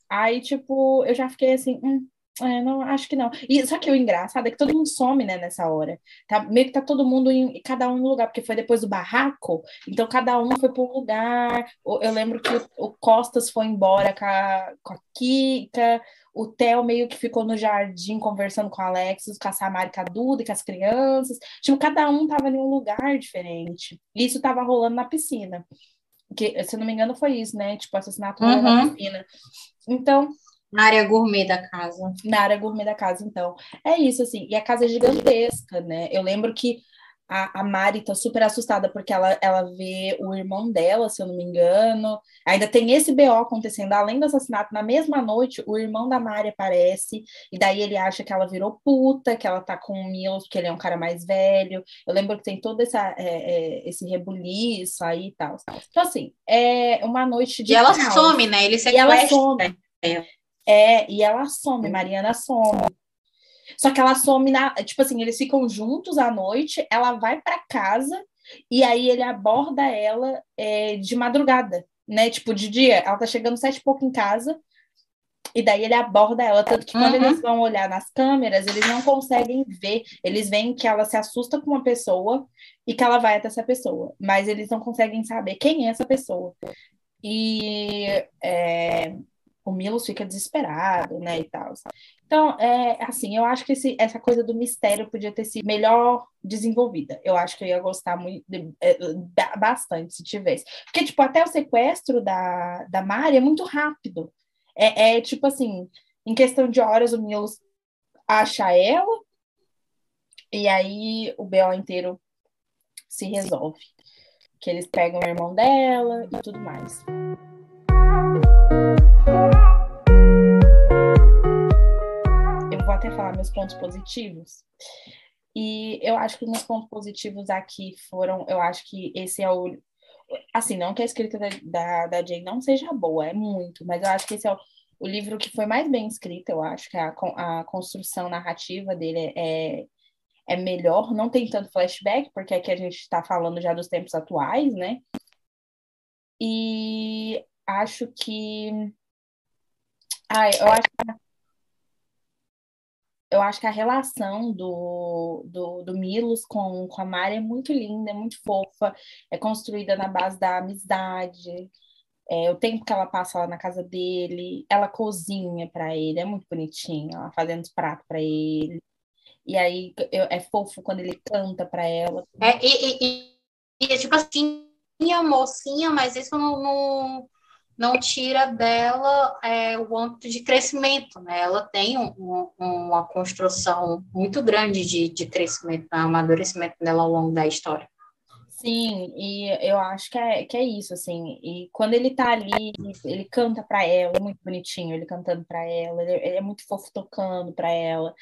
S2: Aí, tipo, eu já fiquei assim, hum, é, não, acho que não. E só que o engraçado é que todo mundo some, né, nessa hora. Tá, meio que tá todo mundo em cada um no lugar, porque foi depois do barraco, então cada um foi para um lugar. Eu lembro que o, o Costas foi embora com a, com a Kika, o Theo meio que ficou no jardim conversando com a Alexis, com a Samara, com a Duda, com as crianças. Tipo, cada um tava em um lugar diferente. E isso tava rolando na piscina. Que, se não me engano, foi isso, né? Tipo, assassinato uhum. na piscina. Então.
S1: Na área gourmet da casa.
S2: Na área gourmet da casa, então. É isso, assim. E a casa é gigantesca, né? Eu lembro que a, a Mari tá super assustada porque ela, ela vê o irmão dela, se eu não me engano. Ainda tem esse BO acontecendo, além do assassinato, na mesma noite, o irmão da Mari aparece, e daí ele acha que ela virou puta, que ela tá com o Milos, porque ele é um cara mais velho. Eu lembro que tem todo essa, é, é, esse rebuliço aí e tal. Então, assim, é uma noite de.
S1: E ela some, né? Ele sequestra.
S2: E ela some. É, e ela some, Mariana some. Só que ela some na. Tipo assim, eles ficam juntos à noite, ela vai para casa e aí ele aborda ela é, de madrugada, né? Tipo, de dia, ela tá chegando sete e pouco em casa. E daí ele aborda ela, tanto que quando uhum. eles vão olhar nas câmeras, eles não conseguem ver. Eles veem que ela se assusta com uma pessoa e que ela vai até essa pessoa. Mas eles não conseguem saber quem é essa pessoa. E é, o Milos fica desesperado, né, e tal. Então, é, assim, eu acho que esse, essa coisa do mistério podia ter sido melhor desenvolvida. Eu acho que eu ia gostar muito, é, bastante se tivesse. Porque, tipo, até o sequestro da, da Mari é muito rápido. É, é tipo assim, em questão de horas, o Milos acha ela, e aí o B.O. inteiro se resolve. Que eles pegam o irmão dela e tudo mais. Falar meus pontos positivos. E eu acho que meus pontos positivos aqui foram, eu acho que esse é o. Assim, não que a escrita da, da, da Jane não seja boa, é muito, mas eu acho que esse é o, o livro que foi mais bem escrito, eu acho que a, a construção narrativa dele é, é melhor, não tem tanto flashback, porque aqui a gente está falando já dos tempos atuais, né? E acho que. Ai, eu acho que eu acho que a relação do, do, do Milos com, com a Mari é muito linda, é muito fofa, é construída na base da amizade, é, o tempo que ela passa lá na casa dele, ela cozinha para ele, é muito bonitinha, ela fazendo os pratos para ele. E aí eu, é fofo quando ele canta para ela.
S1: É, e, e, e, é tipo assim, mocinha, mas isso não, não não tira dela é, o âmbito de crescimento, né? Ela tem um, um, uma construção muito grande de, de crescimento, né? amadurecimento dela ao longo da história.
S2: Sim, e eu acho que é, que é isso, assim. E quando ele tá ali, ele canta para ela, muito bonitinho ele cantando para ela, ele, ele, é muito fofo tocando para ela.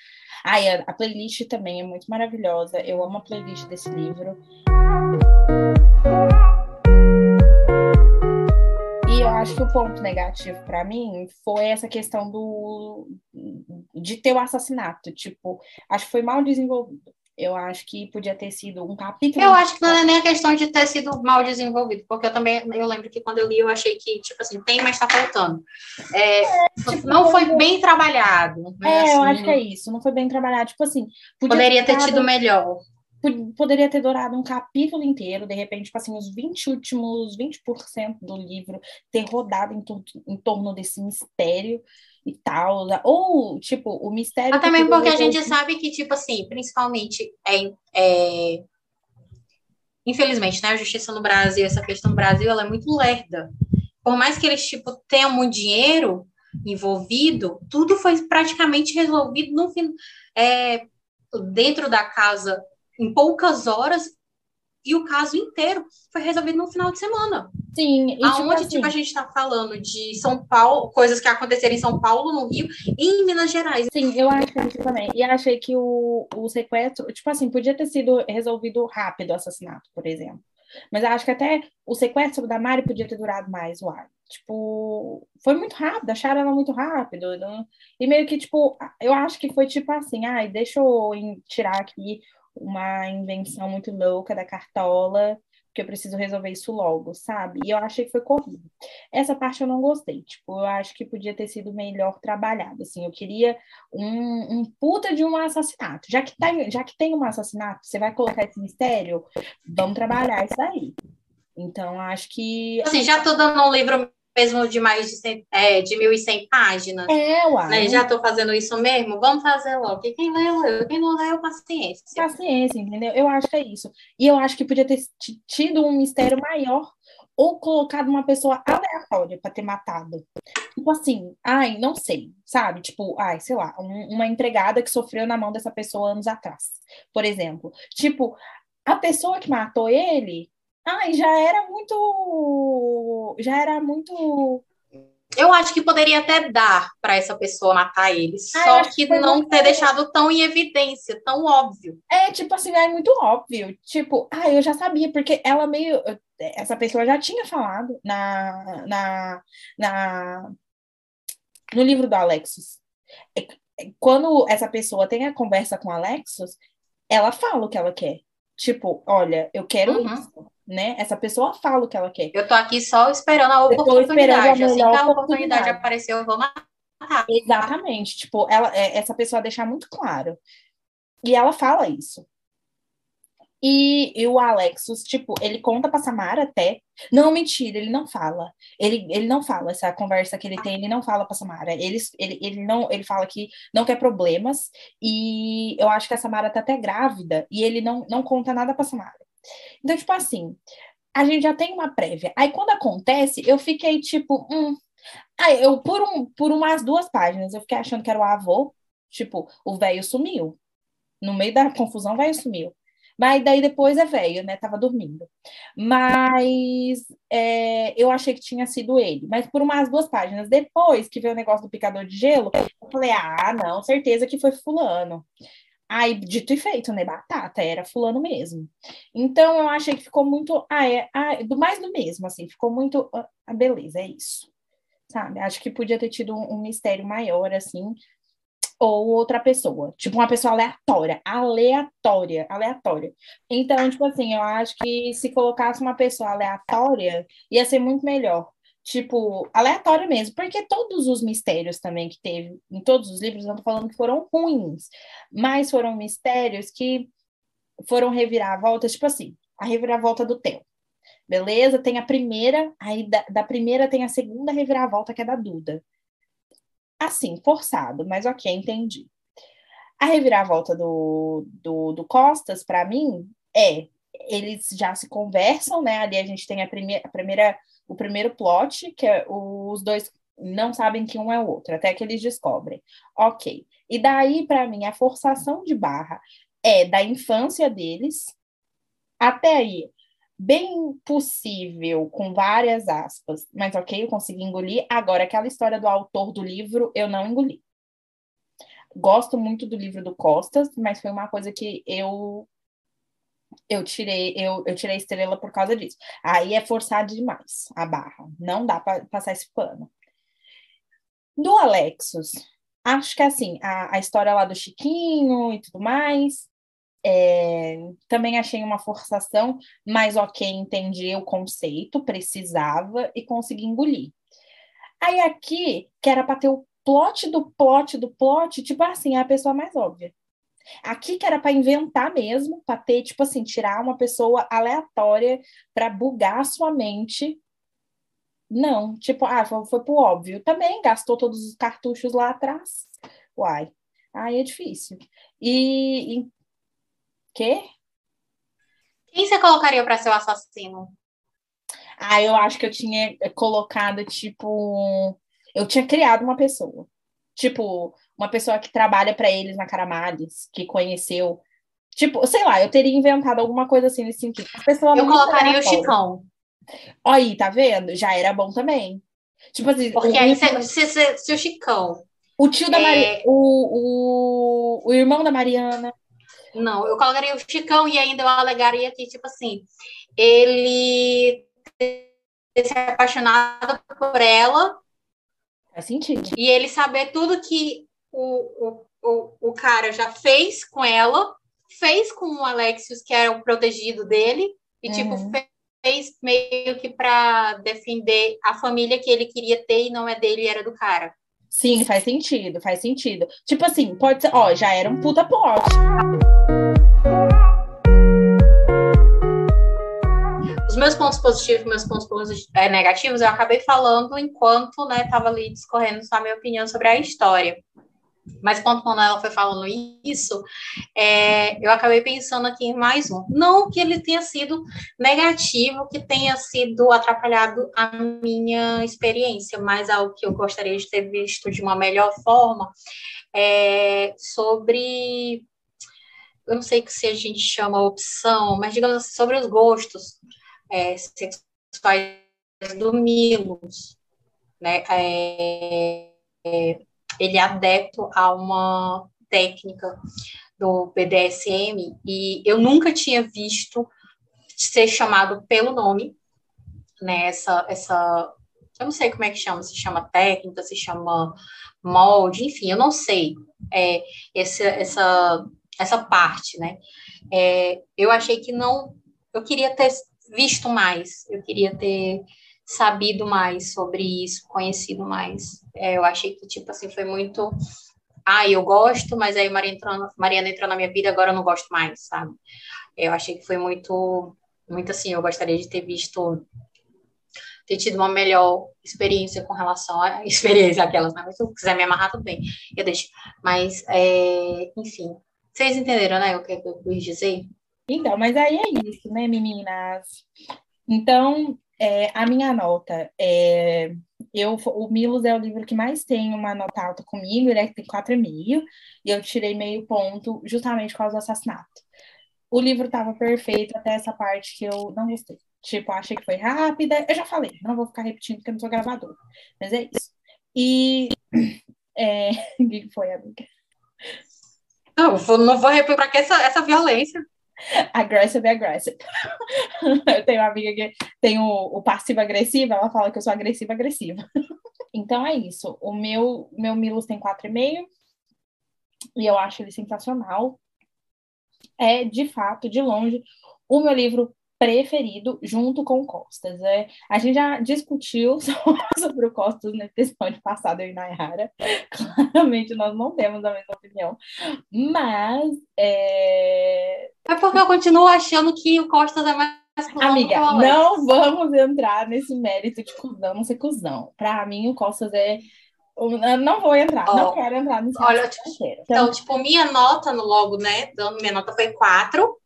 S2: Ai, a, a playlist também é muito maravilhosa. Eu amo a playlist desse livro acho que o ponto negativo para mim foi essa questão do de ter o assassinato. Tipo, acho que foi mal desenvolvido. Eu acho que podia ter sido um capítulo.
S1: Eu acho que não é nem a questão de ter sido mal desenvolvido, porque eu também eu lembro que quando eu li eu achei que tipo assim tem, mas está faltando. É, é, tipo, não foi bem trabalhado.
S2: Né, é, assim, eu acho que é isso. Não foi bem trabalhado. Tipo assim,
S1: poderia ter, ter tido melhor
S2: poderia ter durado um capítulo inteiro, de repente, tipo assim, os 20 últimos, 20% do livro ter rodado em, em torno desse mistério e tal. Ou, tipo, o mistério.
S1: Mas também porque a gente sabe que, tipo assim, principalmente é, é... Infelizmente, né, a justiça no Brasil, essa questão no Brasil, ela é muito lerda. Por mais que eles, tipo, tenham muito dinheiro envolvido, tudo foi praticamente resolvido no fim, é, dentro da casa em poucas horas e o caso inteiro foi resolvido no final de semana.
S2: Sim.
S1: E, Aonde tipo, assim, tipo, a gente está falando de São Paulo, coisas que aconteceram em São Paulo, no Rio e em Minas Gerais.
S2: Sim, eu acho isso também. E achei que o, o sequestro, tipo assim, podia ter sido resolvido rápido o assassinato, por exemplo. Mas acho que até o sequestro da Mari podia ter durado mais o ar. Tipo, foi muito rápido, acharam ela muito rápido. E meio que, tipo, eu acho que foi tipo assim, ai, deixa eu tirar aqui uma invenção muito louca da cartola, que eu preciso resolver isso logo, sabe? E eu achei que foi corrido. Essa parte eu não gostei, tipo, eu acho que podia ter sido melhor trabalhado, assim, eu queria um, um puta de um assassinato. Já que, tá, já que tem um assassinato, você vai colocar esse mistério, vamos trabalhar isso aí. Então, acho que...
S1: Assim, já tô dando um livro mesmo de mais de, 100, é, de 1.100 páginas.
S2: É, uai.
S1: Né? Já estou fazendo isso mesmo, vamos fazer logo. Quem leu, leu. Quem não leu, paciência.
S2: Paciência, entendeu? Eu acho que é isso. E eu acho que podia ter tido um mistério maior ou colocado uma pessoa aleatória para ter matado. Tipo assim, ai, não sei, sabe? Tipo, ai, sei lá, um, uma empregada que sofreu na mão dessa pessoa anos atrás, por exemplo. Tipo, a pessoa que matou ele Ai, já era muito. Já era muito.
S1: Eu acho que poderia até dar para essa pessoa matar ele, ah, só que, que não ter deixado tão em evidência, tão óbvio.
S2: É, tipo assim, é muito óbvio. Tipo, ah, eu já sabia, porque ela meio. Essa pessoa já tinha falado na, na, na no livro do Alexis. É, é, quando essa pessoa tem a conversa com o Alexis, ela fala o que ela quer. Tipo, olha, eu quero uhum. isso né? Essa pessoa fala o que ela quer.
S1: Eu tô aqui só esperando a oportunidade. Esperando a assim que a oportunidade, oportunidade aparecer, eu vou matar.
S2: Exatamente. Tipo, ela, é, essa pessoa deixar muito claro. E ela fala isso. E, e, o Alexus, tipo, ele conta pra Samara até. Não, mentira, ele não fala. Ele, ele não fala essa conversa que ele tem, ele não fala pra Samara. Ele, ele, ele, não, ele fala que não quer problemas. E eu acho que a Samara tá até grávida. E ele não, não conta nada pra Samara. Então, tipo assim, a gente já tem uma prévia. Aí quando acontece, eu fiquei tipo, hum. Aí eu, por, um, por umas duas páginas, eu fiquei achando que era o avô. Tipo, o velho sumiu. No meio da confusão, o velho sumiu. Mas daí depois é velho, né? Tava dormindo. Mas é, eu achei que tinha sido ele. Mas por umas duas páginas depois que veio o negócio do picador de gelo, eu falei: ah, não, certeza que foi fulano. Aí, dito e feito, né? Batata, era fulano mesmo. Então, eu achei que ficou muito. Ah, é, ah, do mais do mesmo, assim, ficou muito. Ah, beleza, é isso. Sabe? Acho que podia ter tido um, um mistério maior, assim, ou outra pessoa. Tipo, uma pessoa aleatória, aleatória, aleatória. Então, tipo assim, eu acho que se colocasse uma pessoa aleatória, ia ser muito melhor tipo, aleatório mesmo, porque todos os mistérios também que teve em todos os livros, não tô falando que foram ruins, mas foram mistérios que foram reviravoltas, tipo assim, a reviravolta do Theo. Beleza? Tem a primeira, aí da, da primeira tem a segunda reviravolta, que é da Duda. Assim, forçado, mas ok, entendi. A reviravolta do, do, do Costas, para mim, é eles já se conversam, né? Ali a gente tem a, a primeira o primeiro plot, que é os dois não sabem que um é o outro, até que eles descobrem. Ok. E daí, para mim, a forçação de barra é da infância deles até aí. Bem possível, com várias aspas, mas ok, eu consegui engolir. Agora, aquela história do autor do livro, eu não engoli. Gosto muito do livro do Costas, mas foi uma coisa que eu Eu tirei, eu, eu tirei estrela por causa disso. Aí é forçado demais a barra. Não dá para passar esse pano. Do Alexos, acho que assim, a, a história lá do Chiquinho e tudo mais. É, também achei uma forçação, mas ok, entendi o conceito, precisava e consegui engolir. Aí aqui, que era para ter o plot do plot do plot, tipo assim, é a pessoa mais óbvia. Aqui que era para inventar mesmo, para ter, tipo assim, tirar uma pessoa aleatória para bugar a sua mente. Não, tipo, ah, foi pro óbvio. Também gastou todos os cartuchos lá atrás. Uai, aí é difícil. E, e... quê?
S1: Quem você colocaria para ser o assassino?
S2: Ah, eu acho que eu tinha colocado, tipo. Eu tinha criado uma pessoa. Tipo, uma pessoa que trabalha para eles na Caramales, que conheceu. Tipo, sei lá, eu teria inventado alguma coisa assim nesse sentido. A pessoa
S1: eu colocaria o Chicão.
S2: Aí, tá vendo? Já era bom também. Tipo assim.
S1: Porque aí, se, se, se, se, o Chicão.
S2: O tio da é... Maria. O, o, o irmão da Mariana.
S1: Não, eu colocaria o Chicão e ainda eu alegaria que, tipo assim, ele ter se apaixonado por ela.
S2: Faz sentido.
S1: E ele saber tudo que o, o, o, cara já fez com ela, fez com o Alexios, que era o protegido dele, e tipo, uhum. tipo, fez meio que para defender a família que ele queria ter e não é dele, era do cara.
S2: Sim, faz sentido, faz sentido. Tipo assim, pode ser, ó, já era um puta plot.
S1: Os meus pontos positivos e meus pontos é, negativos eu acabei falando enquanto, né, tava ali discorrendo a minha opinião sobre a história. Mas quando Manuela foi falando isso, é, eu acabei pensando aqui em mais um. Não que ele tenha sido negativo, que tenha sido atrapalhado a minha experiência, mas algo que eu gostaria de ter visto de uma melhor forma é sobre. Eu não sei se a gente chama opção, mas digamos assim, sobre os gostos é, sexuais do Milos. Né? É, é, ele é adepto a uma técnica do BDSM e eu nunca tinha visto ser chamado pelo nome, né? Essa, essa, eu não sei como é que chama, se chama técnica, se chama molde, enfim, eu não sei é, essa, essa, essa parte, né? É, eu achei que não, eu queria ter visto mais, eu queria ter sabido mais sobre isso, conhecido mais. É, eu achei que, tipo assim, foi muito. Ah, eu gosto, mas aí Maria entrou, Mariana entrou na minha vida, agora eu não gosto mais, sabe? Eu achei que foi muito, muito assim, eu gostaria de ter visto, ter tido uma melhor experiência com relação à experiência aquelas, né? Mas se quiser me amarrar, tudo bem, eu deixo. Mas, é, enfim, vocês entenderam, né, o que eu quis dizer?
S2: Então, mas aí é isso, né, meninas? Então, é, a minha nota é. Eu, o Milos é o livro que mais tem uma nota alta comigo, ele é, tem 4,5, e eu tirei meio ponto justamente por causa do assassinato. O livro estava perfeito até essa parte que eu não gostei. Tipo, achei que foi rápida. Eu já falei, não vou ficar repetindo porque eu não sou gravador. Mas é isso. E. É... O que foi, amiga?
S1: Não, não vou repetir para que essa, essa violência.
S2: Aggressive aggressive. eu tenho uma amiga que tem o, o passivo-agressivo, ela fala que eu sou agressiva-agressiva. então é isso. O meu, meu Milos tem 4,5 e eu acho ele sensacional. É, de fato, de longe, o meu livro preferido junto com o Costas. É, a gente já discutiu sobre o Costas no episódio passado, eu e Nayara. Claramente nós não temos a mesma opinião. Mas. É...
S1: é porque eu continuo achando que o Costas é mais.
S2: Amiga, não vamos entrar nesse mérito de cuzão, não ser cuzão. Para mim, o Costas é. Não vou entrar, oh, não quero entrar nesse
S1: Olha, tipo, então, então, tipo, minha nota no logo, né? Minha nota foi 4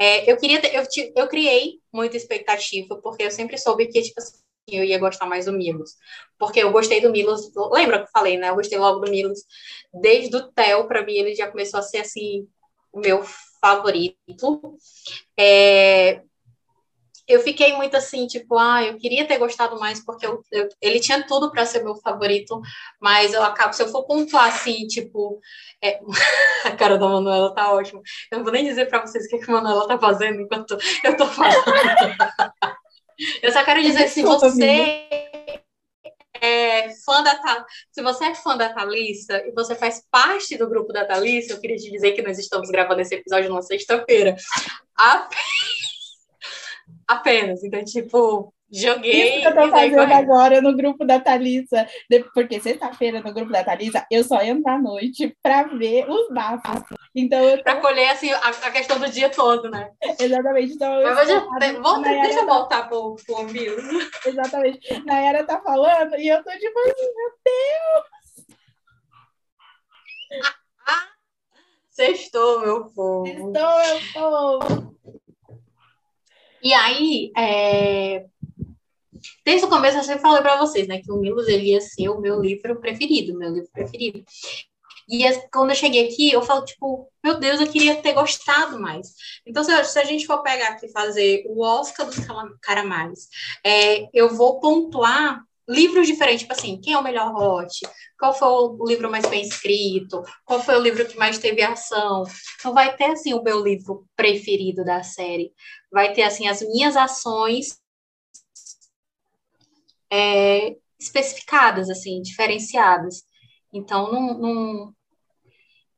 S1: é, eu queria, eu, eu criei muita expectativa, porque eu sempre soube que, tipo assim, eu ia gostar mais do Milos. Porque eu gostei do Milos, lembra que eu falei, né? Eu gostei logo do Milos. Desde o Theo, para mim, ele já começou a ser, assim, o meu favorito. É, eu fiquei muito assim, tipo, ah, eu queria ter gostado mais, porque eu, eu, ele tinha tudo para ser meu favorito, mas eu acabo, se eu for pontuar assim, tipo, é, a cara da Manuela tá ótima. Eu não vou nem dizer para vocês o que, que a Manuela tá fazendo enquanto eu tô falando. eu só quero dizer, se você é fã da se você é fã da Thalissa e você faz parte do grupo da Thalissa, eu queria te dizer que nós estamos gravando esse episódio numa sexta-feira. Apenas. Então, tipo, joguei.
S2: Isso que eu tô fazendo agora no grupo da Thalissa. Porque sexta-feira no grupo da Thalissa, eu só entro à noite pra ver os bafos. Então, eu tô...
S1: Pra colher, assim, a, a, questão do dia todo, né?
S2: Exatamente. Então, eu
S1: Mas vou, volta, deixa eu voltar pro, pro Ambius.
S2: Exatamente. Nayara tá falando e eu tô tipo assim, meu Deus!
S1: Sextou, meu povo.
S2: Sextou, meu povo.
S1: E aí, é... desde o começo eu sempre falei para vocês, né, que o Milos ele ia ser o meu livro preferido, meu livro preferido. E quando eu cheguei aqui, eu falo, tipo, meu Deus, eu queria ter gostado mais. Então, se, a gente for pegar aqui fazer o Oscar dos Caramais, é, eu vou pontuar livros diferentes, tipo assim, quem é o melhor hot? Qual foi o livro mais bem escrito? Qual foi o livro que mais teve ação? Então vai ter assim o meu livro preferido da série. Vai ter assim as minhas ações é, especificadas, assim, diferenciadas. Então não, não,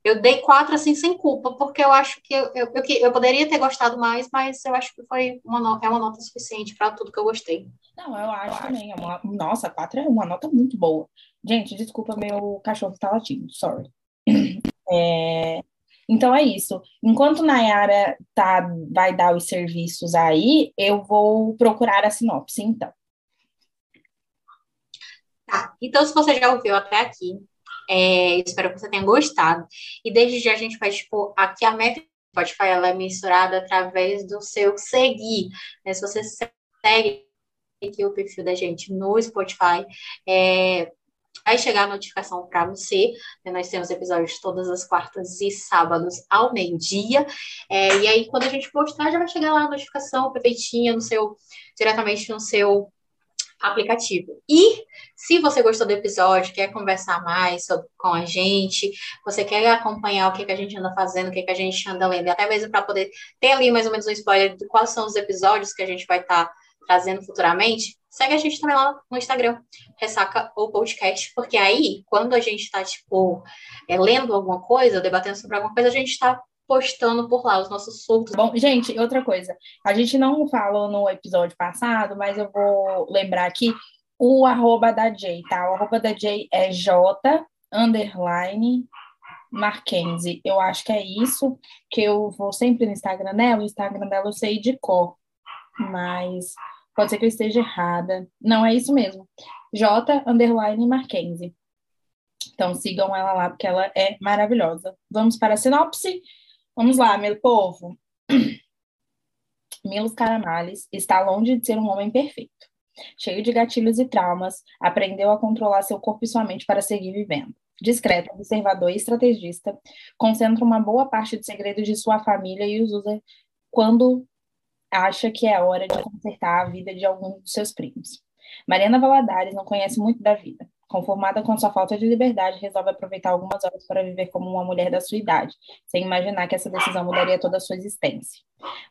S1: eu dei quatro assim sem culpa, porque eu acho que eu, eu, eu, eu poderia ter gostado mais, mas eu acho que foi uma nota, é uma nota suficiente para tudo que eu gostei.
S2: Não, eu acho eu também. Acho. É uma, nossa, quatro é uma nota muito boa. Gente, desculpa, meu cachorro está latindo, sorry. É, então é isso. Enquanto Nayara tá, vai dar os serviços aí, eu vou procurar a sinopse, então.
S1: Tá. Então, se você já ouviu até aqui, é, espero que você tenha gostado. E desde já a gente vai, tipo, aqui a meta Spotify ela é mensurada através do seu seguir. Né? Se você segue aqui o perfil da gente no Spotify, é, vai chegar a notificação para você. Né? Nós temos episódios todas as quartas e sábados ao meio-dia. É, e aí, quando a gente postar, já vai chegar lá a notificação perfeitinha no seu, diretamente no seu aplicativo. E se você gostou do episódio, quer conversar mais sobre, com a gente, você quer acompanhar o que, que a gente anda fazendo, o que, que a gente anda lendo, até mesmo para poder ter ali mais ou menos um spoiler de quais são os episódios que a gente vai estar tá trazendo futuramente, segue a gente também lá no Instagram, Ressaca ou Podcast, porque aí, quando a gente está, tipo, é, lendo alguma coisa, debatendo sobre alguma coisa, a gente está postando por lá os nossos surtos.
S2: Bom, gente, outra coisa. A gente não falou no episódio passado, mas eu vou lembrar aqui o arroba da Jay, tá? O arroba da Jay é J underline. Eu acho que é isso, que eu vou sempre no Instagram dela, o Instagram dela eu sei de cor, mas pode ser que eu esteja errada. Não, é isso mesmo. J underline. Então sigam ela lá, porque ela é maravilhosa. Vamos para a sinopse? Vamos lá, meu povo. Milos Caramales está longe de ser um homem perfeito. Cheio de gatilhos e traumas, aprendeu a controlar seu corpo e sua mente para seguir vivendo. Discreto, observador e estrategista, concentra uma boa parte dos segredos de sua família e os usa quando acha que é hora de consertar a vida de algum dos seus primos. Mariana Valadares não conhece muito da vida. Conformada com sua falta de liberdade, resolve aproveitar algumas horas para viver como uma mulher da sua idade, sem imaginar que essa decisão mudaria toda a sua existência.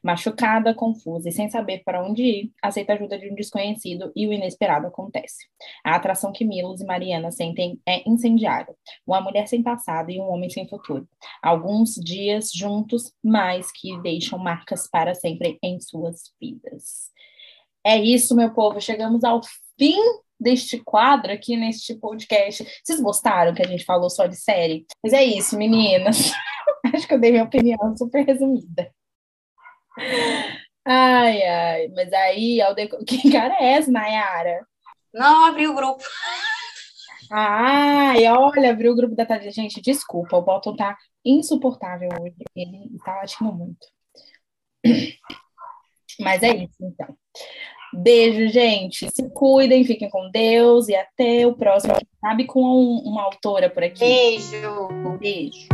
S2: Machucada, confusa e sem saber para onde ir, aceita a ajuda de um desconhecido e o inesperado acontece. A atração que Milos e Mariana sentem é incendiária. Uma mulher sem passado e um homem sem futuro. Alguns dias juntos, mas que deixam marcas para sempre em suas vidas. É isso, meu povo. Chegamos ao fim deste quadro aqui neste podcast. Vocês gostaram que a gente falou só de série? Mas é isso, meninas. Acho que eu dei minha opinião super resumida. Ai, ai, mas aí, Aldeco... que cara é essa, Nayara?
S1: Não, abri o grupo.
S2: Ai, olha, abriu o grupo da Thalia. Gente, desculpa, o Bolton tá insuportável hoje. Ele tá latindo muito. Mas é isso, então. Beijo, gente. Se cuidem, fiquem com Deus e até o próximo. Sabe com um, uma autora por aqui.
S1: Beijo.
S2: Beijo.